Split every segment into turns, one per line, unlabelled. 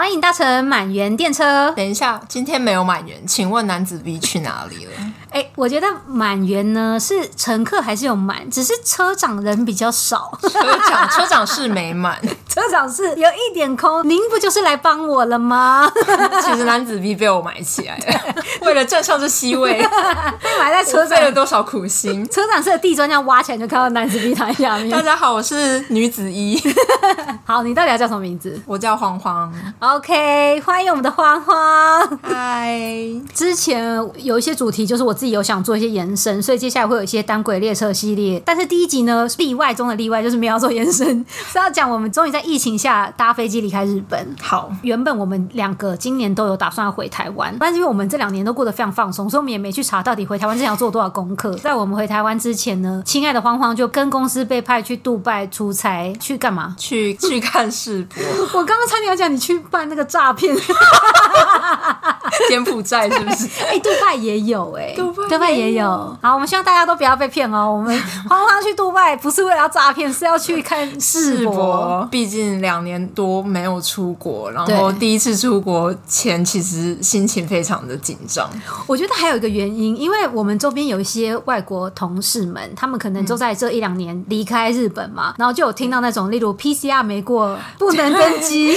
欢迎搭乘满员电车。
等一下，今天没有满员，请问男子 V 去哪里了？
哎，我觉得满员呢是乘客还是有满，只是车长人比较少。
车长车长是没满，
车长是有一点空。您不就是来帮我了吗？
其实男子 V 被我买起来了，为了站上这 C 位，
被埋在车上费
了多少苦心？
车长是地砖这样挖起来就看到男子躺在下面。
大家好，我是女子一。
好，你到底要叫什么名字？
我叫黄黄。
OK，欢迎我们的黄黄。
嗨，
之前有一些主题就是我。自己有想做一些延伸，所以接下来会有一些单轨列车系列。但是第一集呢，例外中的例外就是没有要做延伸，是要讲我们终于在疫情下搭飞机离开日本。
好，
原本我们两个今年都有打算要回台湾，但是因为我们这两年都过得非常放松，所以我们也没去查到底回台湾之前要做多少功课。在我们回台湾之前呢，亲爱的慌慌就跟公司被派去杜拜出差，去干嘛？
去去看世博。
我刚刚差点要讲你去办那个诈骗，
柬埔寨是不是？
哎、欸，杜拜也有哎、欸。杜拜也有，好，我们希望大家都不要被骗哦。我们慌慌去杜拜不是为了要诈骗，是要去看世博。
毕竟两年多没有出国，然后第一次出国前，其实心情非常的紧张。
我觉得还有一个原因，因为我们周边有一些外国同事们，他们可能都在这一两年离开日本嘛，然后就有听到那种，例如 PCR 没过不能登 机，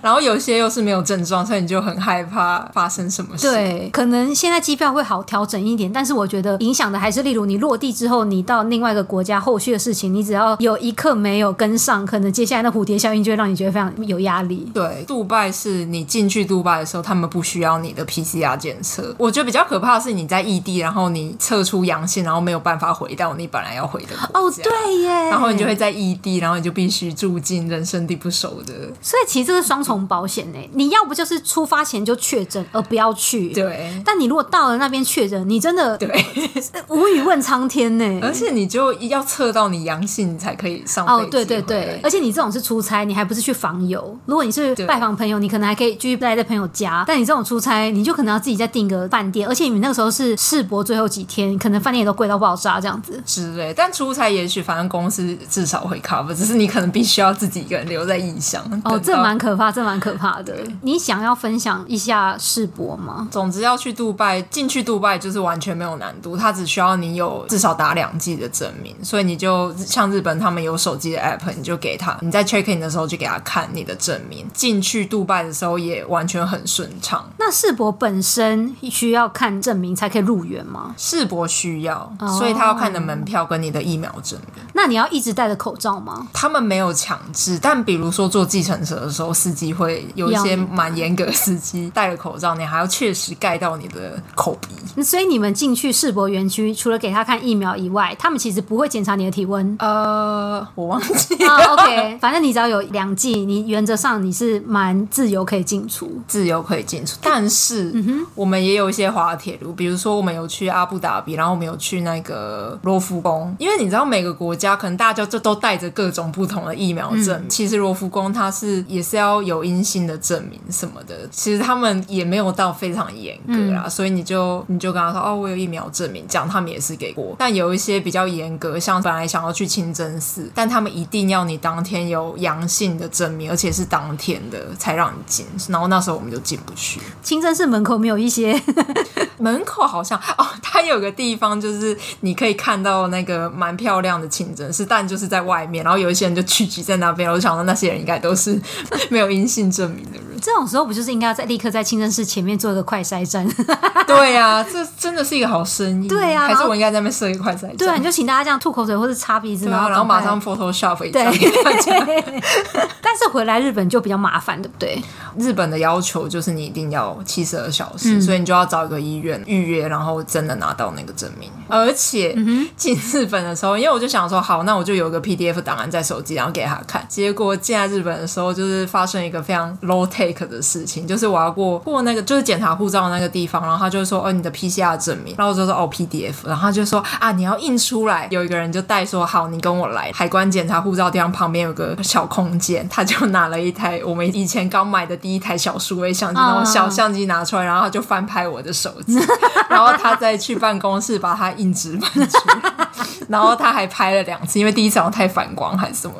然后有些又是没有症状，所以你就很害怕发生什么事。
对，可能现在机票会好调整一点，但是我觉得影响的还是，例如你落地之后，你到另外一个国家后续的事情，你只要有一刻没有跟上，可能接下来的蝴蝶效应就会让你觉得非常有压力。
对，杜拜是你进去杜拜的时候，他们不需要你的 PCR 检测。我觉得比较可怕的是你在异地，然后你测出阳性，然后没有办法回到你本来要回的国家。
哦，对耶。
然后你就会在异地，然后你就必须住进人生地不熟的。
所以其实这是双重保险呢。你要不就是出发前就确诊，而不要去。
对。
但你如果到了那边确诊，你真的。
对，
无语问苍天呢。
而且你就要测到你阳性，你才可以上。
哦，对对对。而且你这种是出差，你还不是去访友。如果你是拜访朋友，你可能还可以继续待在朋友家。但你这种出差，你就可能要自己再订个饭店。而且你那个时候是世博最后几天，可能饭店也都贵到爆炸这样子
之类。但出差也许反正公司至少会 cover，只是你可能必须要自己一个人留在异乡。
哦，这蛮可怕，这蛮可怕的。你想要分享一下世博吗？
总之要去杜拜，进去杜拜就是完全没有难度，它只需要你有至少打两季的证明，所以你就像日本他们有手机的 app，你就给他，你在 check in 的时候就给他看你的证明。进去杜拜的时候也完全很顺畅。
那世博本身需要看证明才可以入园吗？
世博需要，所以他要看你的门票跟你的疫苗证明。
那你要一直戴着口罩吗？
他们没有强制，但比如说坐计程车的时候，司机会有一些蛮严格的司机戴着口罩，你还要确实盖到你的口鼻。
所以你们进去世博园区，除了给他看疫苗以外，他们其实不会检查你的体温。
呃，我忘记了。
Oh, OK，反正你只要有两剂，你原则上你是蛮自由可以进出，
自由可以进出。但是，我们也有一些滑铁卢，比如说我们有去阿布达比，然后我们有去那个罗浮宫，因为你知道每个国家可能大家就都带着各种不同的疫苗证。嗯、其实罗浮宫它是也是要有阴性的证明什么的，其实他们也没有到非常严格啊，嗯、所以你就你就跟他说哦，我有疫苗证明，这样他们也是给过。但有一些比较严格，像本来想要去清真寺，但他们一定要你当天有阳性的证明，而且是当天的才让你进。然后那时候我们就进不去。
清真寺门口没有一些，
门口好像哦，它有个地方就是你可以看到那个蛮漂亮的清真寺，但就是在外面。然后有一些人就聚集在那边，我就想到那些人应该都是 没有阴性证明的人。
这种时候不就是应该要在立刻在清真寺前面做一个快筛站？
对呀、啊，这真的是一个好生意。
对呀、啊，
还是我应该在那边设一个快筛站？
对啊，你就请大家这样吐口水或者擦鼻子，然后
然后马上 Photoshop 一张。
对。但是回来日本就比较麻烦，对不对？
日本的要求就是你一定要七十二小时，嗯、所以你就要找一个医院预约，然后真的拿到那个证明。而且进日本的时候，因为我就想说，好，那我就有个 PDF 档案在手机，然后给他看。结果进来日本的时候，就是发生一个非常 low take 的事情，就是我要过过那个就是检查护照的那个地方，然后他就说，哦，你的 PCR 证明，然后我就说，哦，PDF，然后他就说，啊，你要印出来。有一个人就带说，好，你跟我来海关检查护照地方旁边有个小空间，他就拿了一台我们以前刚买的第一台小数位相机，那种小相机拿出来，然后他就翻拍我的手机，然后他再去办公室把它印制版出来，然后他还拍了两次，因为第一次好像太反光还是什么。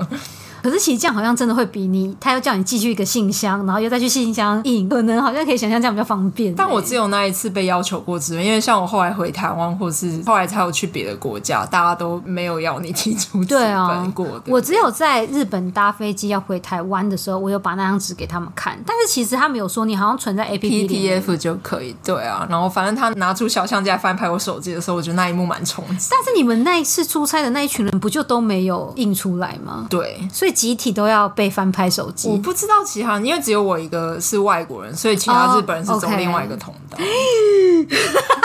可是其实这样好像真的会比你，他又叫你寄去一个信箱，然后又再去信箱印，可能好像可以想象这样比较方便。
但我只有那一次被要求过支援，因为像我后来回台湾，或是后来才有去别的国家，大家都没有要你提出纸本过的。
我只有在日本搭飞机要回台湾的时候，我有把那张纸给他们看，但是其实他们有说你好像存在 A P P
PDF 就可以。对啊，然后反正他拿出小相机来翻拍我手机的时候，我觉得那一幕蛮冲击。
但是你们那一次出差的那一群人不就都没有印出来吗？
对，
所以集体都要被翻拍手机。
我不知道其他，因为只有我一个是外国人，所以其他日本人是走另外一个通道。Oh, okay.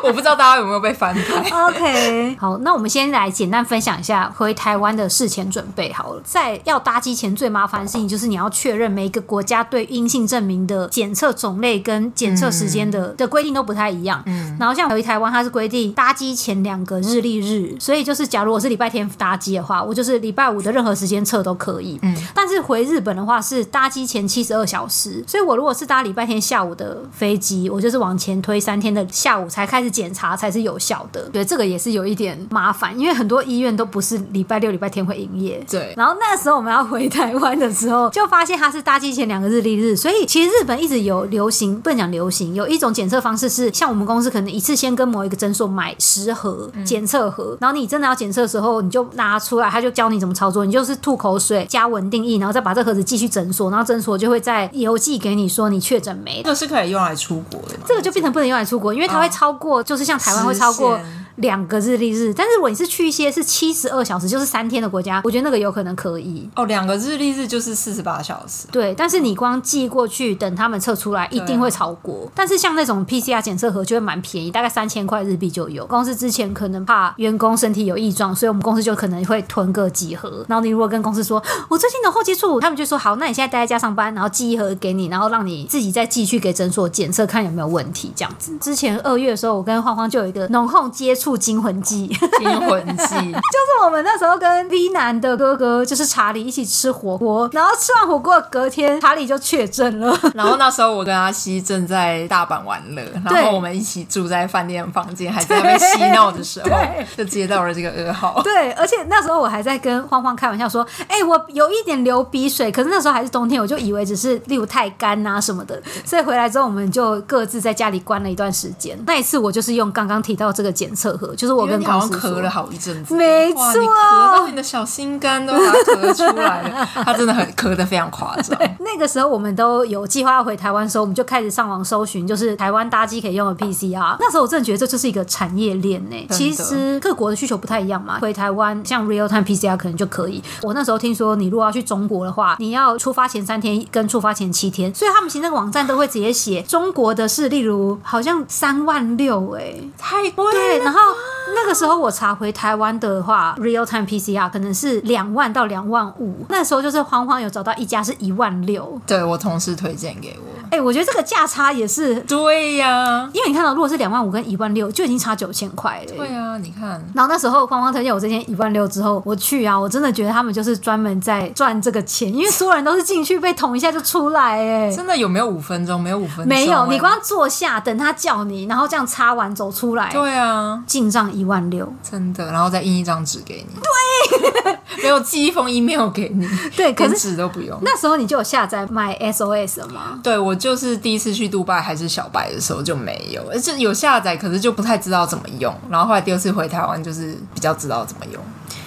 我不知道大家有没有被翻拍。
OK，好，那我们先来简单分享一下回台湾的事前准备好了。在要搭机前最麻烦的事情就是你要确认每一个国家对阴性证明的检测种类跟检测时间的、嗯、的规定都不太一样。嗯，然后像回台湾，它是规定搭机前两个日历日，所以就是假如我是礼拜天搭机的话，我就是礼拜五的任何时间测都可以。嗯，但是回日本的话是搭机前七十二小时，所以我如果是搭礼拜天下午的飞机，我就是往前推三天的下午才开始检查才是有效的，对，这个也是有一点麻烦，因为很多医院都不是礼拜六、礼拜天会营业。
对，
然后那时候我们要回台湾的时候，就发现它是搭机前两个日历日，所以其实日本一直有流行，不能讲流行，有一种检测方式是像我们公司可能一次先跟某一个诊所买十盒检测盒，然后你真的要检测的时候，你就拿出来，他就教你怎么操作，你就是吐口水加稳定液，然后再把这盒子寄去诊所，然后诊所就会再邮寄给你说你确诊没。
这个是可以用来出国的吗？
这个就变成不能用来出国，因为它会超过，就是像台湾会超过。两个日历日，但是如果你是去一些是七十二小时，就是三天的国家，我觉得那个有可能可以。
哦，两个日历日就是四十八小时。
对，但是你光寄过去，等他们测出来，一定会超过。啊、但是像那种 PCR 检测盒就会蛮便宜，大概三千块日币就有。公司之前可能怕员工身体有异状，所以我们公司就可能会囤个几盒。然后你如果跟公司说，我最近的后接触，他们就说好，那你现在待在家上班，然后寄一盒给你，然后让你自己再寄去给诊所检测，看有没有问题这样子。之前二月的时候，我跟晃晃就有一个浓厚接触惊魂记。
惊魂记
就是我们那时候跟 V 男的哥哥，就是查理一起吃火锅，然后吃完火锅隔天，查理就确诊了。
然后那时候我跟阿西正在大阪玩乐，然后我们一起住在饭店房间，还在那边嬉闹的时候，就接到了这个噩耗。
对，而且那时候我还在跟欢欢开玩笑说：“哎、欸，我有一点流鼻水，可是那时候还是冬天，我就以为只是例如太干啊什么的。”所以回来之后，我们就各自在家里关了一段时间。那一次我就是用刚刚提到这个检测盒，就是我跟。
好像咳了好一阵子，
没错，
你咳到你的小心肝都把它咳出来了，他真的很咳的非常夸张。
那个时候我们都有计划要回台湾的时候，我们就开始上网搜寻，就是台湾搭机可以用的 PCR。那时候我真的觉得这就是一个产业链呢。其实各国的需求不太一样嘛，回台湾像 real time PCR 可能就可以。我那时候听说，你如果要去中国的话，你要出发前三天跟出发前七天，所以他们其实那个网站都会直接写中国的是，例如好像三万六，哎，
太贵了。
对，然后 Oh. 那个时候我查回台湾的话，real time PCR 可能是两万到两万五。那时候就是慌慌有找到一家是一万六，
对，我同事推荐给我。
哎、欸，我觉得这个价差也是
对呀、啊，
因为你看到如果是两万五跟一万六，就已经差九千块了。
对啊，你看。
然后那时候慌慌推荐我这件一万六之后，我去啊，我真的觉得他们就是专门在赚这个钱，因为所有人都是进去被捅一下就出来，哎，
真的有没有五分钟？没有五分钟，
没有，你光坐下等他叫你，然后这样擦完走出来，
对啊，
进账一万六，
真的，然后再印一张纸给你，对，没有寄一封 email 给你，
对，可是
纸都不用。
那时候你就有下载 MySOS 了吗？
对，我就是第一次去杜拜还是小白的时候就没有，而且有下载，可是就不太知道怎么用。然后后来第二次回台湾，就是比较知道怎么用。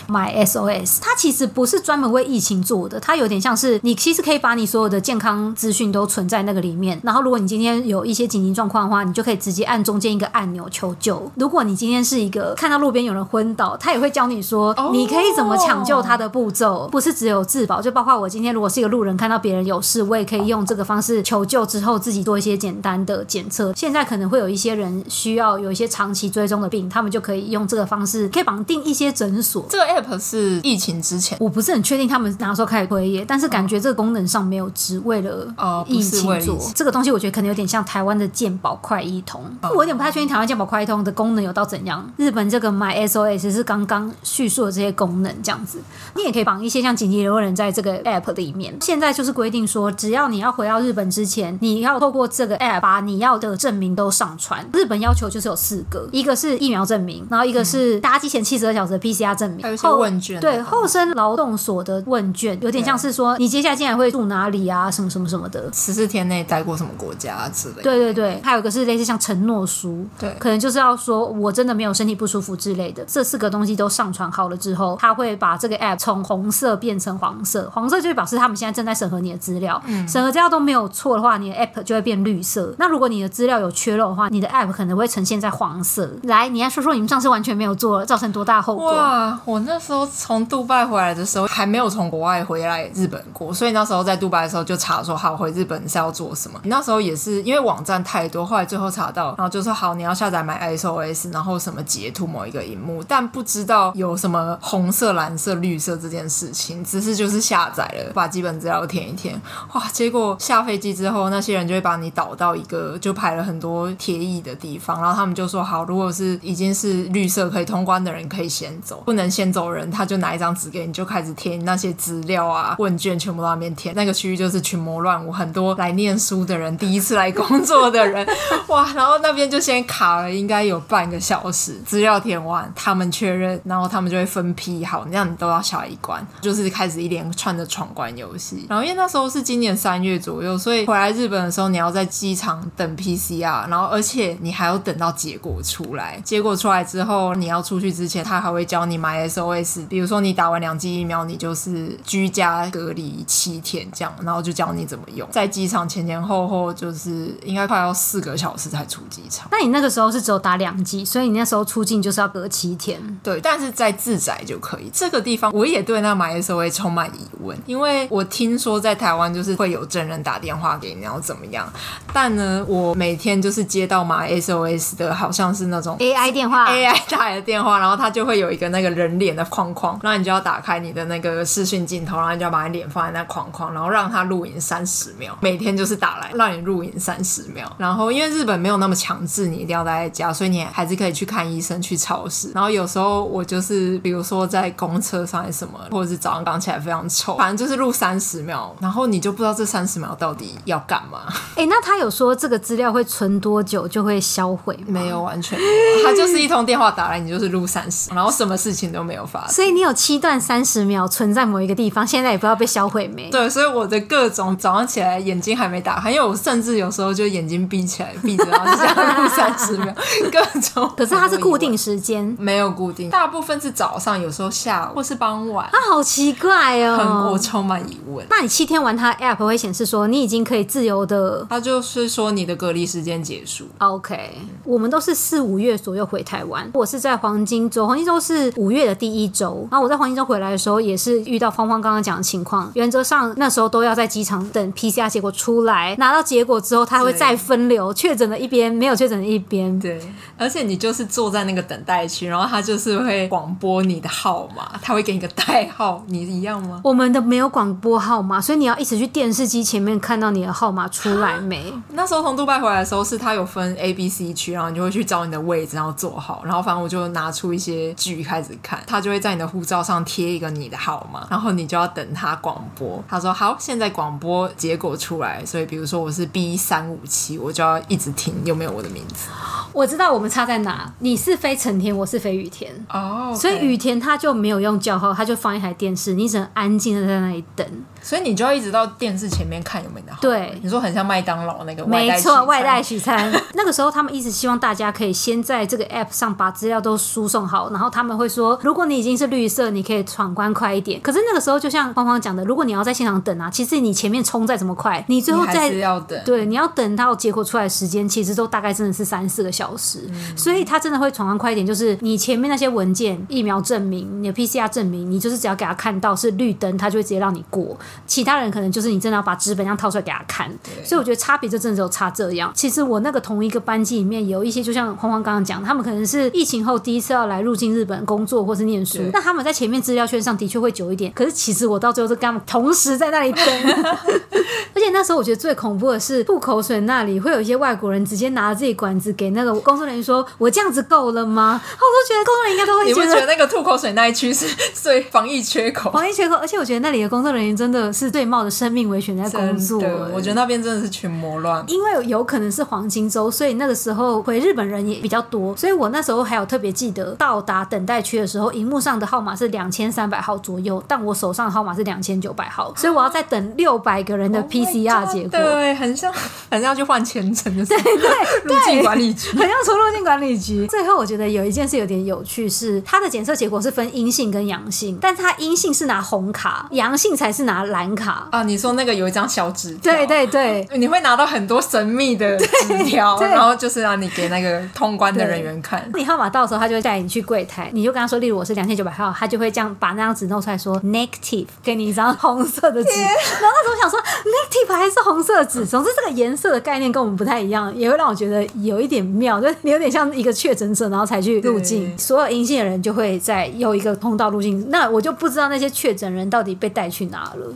MySOS，它其实不是专门为疫情做的，它有点像是你其实可以把你所有的健康资讯都存在那个里面。然后如果你今天有一些紧急状况的话，你就可以直接按中间一个按钮求救。如果你今天是一个看到路边有人昏倒，他也会教你说你可以怎么抢救他的步骤，不是只有自保，就包括我今天如果是一个路人看到别人有事，我也可以用这个方式求救之后自己做一些简单的检测。现在可能会有一些人需要有一些长期追踪的病，他们就可以用这个方式可以绑定一些诊所。
这个 app 是疫情之前，
我不是很确定他们哪时候开始推耶，但是感觉这个功能上没有只为了疫情做这个东西，我觉得可能有点像台湾的健保快易通，我有点不太确定台湾健保快易通的功能有到怎样。日本这个 My SOS 是刚刚叙述的这些功能这样子，你也可以绑一些像紧急留人在这个 app 里面。现在就是规定说，只要你要回到日本之前，你要透过这个 app 把你要的证明都上传。日本要求就是有四个，一个是疫苗证明，然后一个是搭机前七十二小时的 PCR 证明。后
问卷，
对后生劳动所的问卷，有点像是说你接下来竟然会住哪里啊，什么什么什么的，
十四天内待过什么国家之类的。
对对对，还有一个是类似像承诺书，
对，
可能就是要说我真的没有身体不舒服之类的。这四个东西都上传好了之后，他会把这个 app 从红色变成黄色，黄色就表示他们现在正在审核你的资料，嗯，审核资料都没有错的话，你的 app 就会变绿色。那如果你的资料有缺漏的话，你的 app 可能会呈现在黄色。来，你来说说你们上次完全没有做，造成多大后果？
哇，我那那时候从杜拜回来的时候，还没有从国外回来日本过，所以那时候在杜拜的时候就查说，好，回日本是要做什么。那时候也是因为网站太多，后来最后查到，然后就说好，你要下载买 SOS，然后什么截图某一个荧幕，但不知道有什么红色、蓝色、绿色这件事情，只是就是下载了，把基本资料填一填，哇，结果下飞机之后，那些人就会把你导到一个就排了很多贴翼的地方，然后他们就说好，如果是已经是绿色可以通关的人，可以先走，不能先走人，他就拿一张纸给你，就开始填那些资料啊、问卷，全部都在那边填。那个区域就是群魔乱舞，很多来念书的人，第一次来工作的人，哇，然后那边就先卡了，应该有半个小时，资料填完，他们确认，然后他们就会分批好，那样你都要下一关，就是开始一连串的闯关游戏。然后因为那时候是今年三月左右，所以回来日本的时候，你要在机场等 PCR，然后而且你还要等到结果出来，结果出来之后，你要出去之前，他还会教你买 SOS，比如说你打完两剂疫苗，你就是居家隔离七天这样，然后就教你怎么用。在机场前前后后就是应该快要四个小时才出机场。
那你那个时候是只有打两剂，所以你那时候出境就是要隔七天。
对，但是在自宅就可以。这个地方我也对那买 SOS 充满疑问，因为我听说在台湾就是会有证人打电话给你，然后怎么样？但呢，我每天就是接到买 SOS 的，好像是那种
AI 电话
，AI 打来的电话，然后他就会有一个那个人脸的框框，然后你就要打开你的那个视讯镜头，然后你就要把你脸放在那框框，然后让他录影三十秒。每天就是打来让你录影三十秒。然后因为日本没有那么强制你一定要待在家，所以你还是可以去看医生、去超市。然后有时候我就是比如说在公车上还是什么，或者是早上刚起来非常臭，反正就是录三十秒，然后你就不知道这三十秒到底要干嘛。
哎，那他有说这个资料会存多久就会销毁吗？
没有，完全没有。他就是一通电话打来，你就是录三十，然后什么事情都没有
所以你有七段三十秒存在某一个地方，现在也不知道被销毁没？
对，所以我的各种早上起来眼睛还没打开，因为我甚至有时候就眼睛闭起来，闭着然后就这样录三十秒，各种。
可是它是固定时间，
没有固定，大部分是早上，有时候下午或是傍晚。
啊，好奇怪哦，
很我充满疑问。
那你七天玩，它 App 会显示说你已经可以自由的，
它就是说你的隔离时间结束。
OK，我们都是四五月左右回台湾，我是在黄金周，黄金周是五月的第一周。然后我在黄金周回来的时候，也是遇到芳芳刚刚讲的情况。原则上那时候都要在机场等 PCR 结果出来，拿到结果之后，他会再分流确诊的一边，没有确诊的一边。
对，而且你就是坐在那个等待区，然后他就是会广播你的号码，他会给你个代号，你一样吗？
我们的没有广播号码，所以你要一直去电视机前面看到你的号码出来没？
那时候从杜拜回来的时候，是他有分 A、B、C 区，然后你就会去找你的位置，然后坐好，然后反正我就拿出一些剧开始看，他就会在你的护照上贴一个你的号码，然后你就要等他广播。他说好，现在广播结果出来，所以比如说我是 B 三五七，我就要一直听有没有我的名字。
我知道我们差在哪，你是飞成田，我是飞雨田
哦，oh.
所以雨田他就没有用叫号，他就放一台电视，你只能安静的在那里等。
所以你就要一直到电视前面看有没有的号。
对，
你说很像麦当劳那个
没错，外带取餐。那个时候他们一直希望大家可以先在这个 app 上把资料都输送好，然后他们会说，如果你已经是绿色，你可以闯关快一点。可是那个时候就像芳芳讲的，如果你要在现场等啊，其实你前面冲再怎么快，你最后再
要等，
对，你要等到结果出来的时间，其实都大概真的是三四个小时。嗯、所以他真的会闯关快一点，就是你前面那些文件、疫苗证明、你的 PCR 证明，你就是只要给他看到是绿灯，他就会直接让你过。其他人可能。就是你真的要把纸本这样掏出来给他看，所以我觉得差别就真的只有差这样。其实我那个同一个班级里面有一些，就像芳芳刚刚讲，他们可能是疫情后第一次要来入境日本工作或是念书，那他们在前面资料圈上的确会久一点。可是其实我到最后是跟他们同时在那里等，而且那时候我觉得最恐怖的是吐口水那里会有一些外国人直接拿着自己管子给那个工作人员说：“我这样子够了吗？”我都觉得工作人员应该都会觉得，
你会觉得那个吐口水那一区是最 防疫缺口，
防疫缺口。而且我觉得那里的工作人员真的是对冒着生命危险在工作，
我觉得那边真的是群魔乱。
因为有可能是黄金周，所以那个时候回日本人也比较多。所以我那时候还有特别记得，到达等待区的时候，荧幕幕上的号码是两千三百号左右，但我手上的号码是两千九百号，所以我要再等六百个人的 PCR 结果。
Oh、对，很像，很像去换签证的时候。
对对，
入境管理局，
很像出入境管理局。最后我觉得有一件事有点有趣是，是他的检测结果是分阴性跟阳性，但是他阴性是拿红卡，阳性才是拿蓝卡
啊。你说那个有一张小纸条，
对对对，
你会拿到很多神秘的纸条，然后就是让你给那个通关的人员看。
你号码到时候，他就会带你去柜台，你就跟他说，例如我是两千九百号，他就会这样把那张纸弄出来说 negative，给你一张红色的纸。然后那时候我想说 negative 还是红色纸，总之这个颜色的概念跟我们不太一样，也会让我觉得有一点妙，就是你有点像一个确诊者，然后才去入境，所有阴性的人就会在有一个通道入境。那我就不知道那些确诊人到底被带去哪了。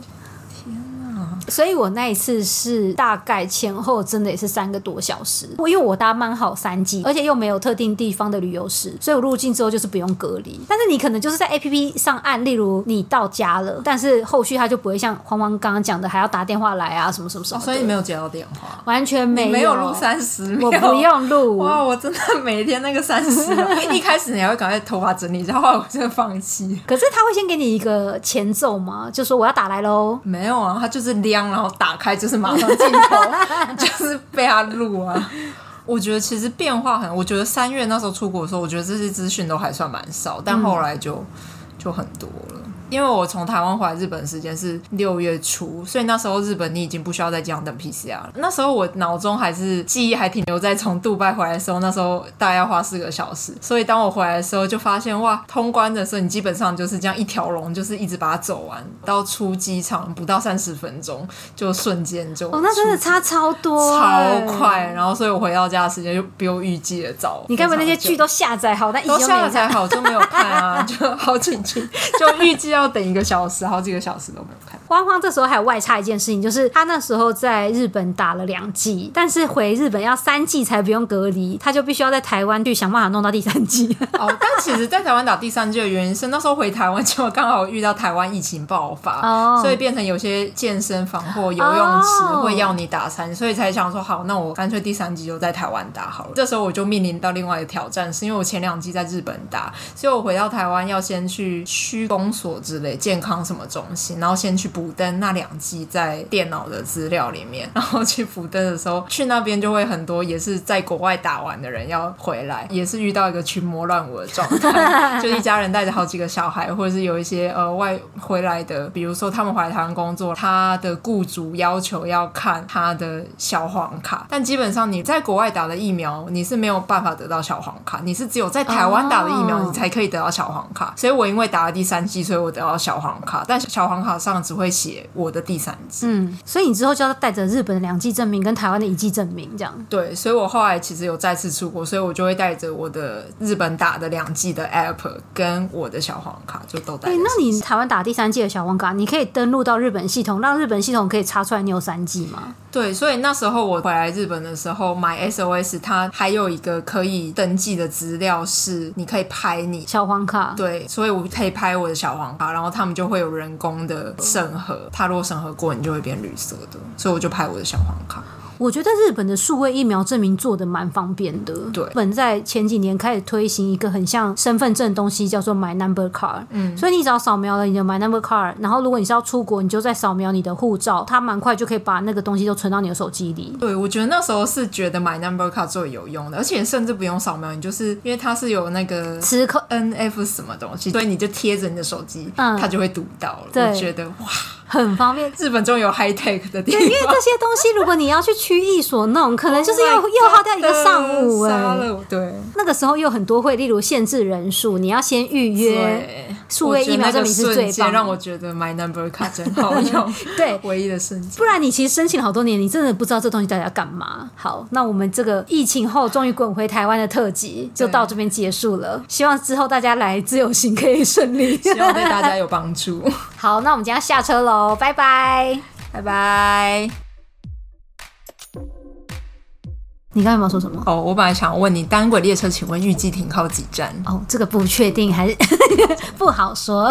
所以我那一次是大概前后真的也是三个多小时。我因为我搭曼好三季，而且又没有特定地方的旅游史，所以我入境之后就是不用隔离。但是你可能就是在 APP 上按，例如你到家了，但是后续他就不会像黄黄刚刚讲的还要打电话来啊什么什么什么。
哦，所以你没有接到电话，
完全没有，
没有录三十秒，
我不用录。
哇，我真的每天那个三十秒，一开始你还会赶快头发整理一下，后来我真的放弃。
可是他会先给你一个前奏吗？就说我要打来喽？
没有啊，他就是亮，然后打开。就是马上镜头，就是被他录啊！我觉得其实变化很，我觉得三月那时候出国的时候，我觉得这些资讯都还算蛮少，但后来就就很多了。因为我从台湾回来日本的时间是六月初，所以那时候日本你已经不需要再这样等 PCR 了。那时候我脑中还是记忆还停留在从杜拜回来的时候，那时候大概要花四个小时。所以当我回来的时候，就发现哇，通关的时候你基本上就是这样一条龙，就是一直把它走完，到出机场不到三十分钟，就瞬间就
哦，那真的差超多，
超快。然后所以我回到家的时间就比我预计的早。
你该不会那些剧都下载好，但
都 下载好就没有看啊？就好紧急，就预计要。等一个小时，好几个小时都没有看。
慌慌这时候还有外差一件事情，就是他那时候在日本打了两季，但是回日本要三季才不用隔离，他就必须要在台湾去想办法弄到第三季。
哦，但其实，在台湾打第三季的原因是那时候回台湾就刚好遇到台湾疫情爆发，哦，所以变成有些健身房或游泳池会要你打三剂，所以才想说好，那我干脆第三季就在台湾打好了。这时候我就面临到另外一个挑战，是因为我前两季在日本打，所以我回到台湾要先去区公所。之类健康什么中心，然后先去补登那两季在电脑的资料里面，然后去补登的时候，去那边就会很多也是在国外打完的人要回来，也是遇到一个群魔乱舞的状态，就一家人带着好几个小孩，或者是有一些呃外回来的，比如说他们回来台湾工作，他的雇主要求要看他的小黄卡，但基本上你在国外打的疫苗，你是没有办法得到小黄卡，你是只有在台湾打的疫苗，你才可以得到小黄卡，所以我因为打了第三剂，所以我。得到小黄卡，但小黄卡上只会写我的第三季。
嗯，所以你之后就要带着日本的两季证明跟台湾的一季证明，这样。
对，所以我后来其实有再次出国，所以我就会带着我的日本打的两季的 app 跟我的小黄卡，就都带。哎、欸，
那你台湾打第三季的小黄卡，你可以登录到日本系统，让日本系统可以查出来你有三季吗？
对，所以那时候我回来日本的时候买 SOS，它还有一个可以登记的资料是你可以拍你
小黄卡。
对，所以我可以拍我的小黄卡，然后他们就会有。人工的审核，他如果审核过，你就会变绿色的，所以我就拍我的小黄卡。
我觉得日本的数位疫苗证明做的蛮方便的。
对，
日本在前几年开始推行一个很像身份证的东西，叫做 My Number Card。嗯，所以你只要扫描了你的 My Number Card，然后如果你是要出国，你就再扫描你的护照，它蛮快就可以把那个东西都存到你的手机里。
对，我觉得那时候是觉得 My Number Card 最有用的，而且甚至不用扫描，你就是因为它是有那个
磁扣
NF 什么东西，所以你就贴着你的手机，嗯，它就会读到了。
对，
我觉得哇。
很方便，
日本终于有 high tech 的地方。
对，因为这些东西，如果你要去区役所弄，可能就是要、oh、又耗掉一个上午哎、欸。
对，
那个时候又很多会，例如限制人数，你要先预约。数位疫苗证明是最棒，
让我觉得 My Number 卡真好用。
对，
唯一的瞬间。
不然你其实申请了好多年，你真的不知道这东西到底要干嘛。好，那我们这个疫情后终于滚回台湾的特辑就到这边结束了。希望之后大家来自由行可以顺利，
希望对大家有帮助。
好，那我们今天下车喽，拜拜，
拜拜。
你刚才有没有说什么？
哦，我本来想问你，单轨列车请问预计停靠几站？
哦，这个不确定，还是 不好说。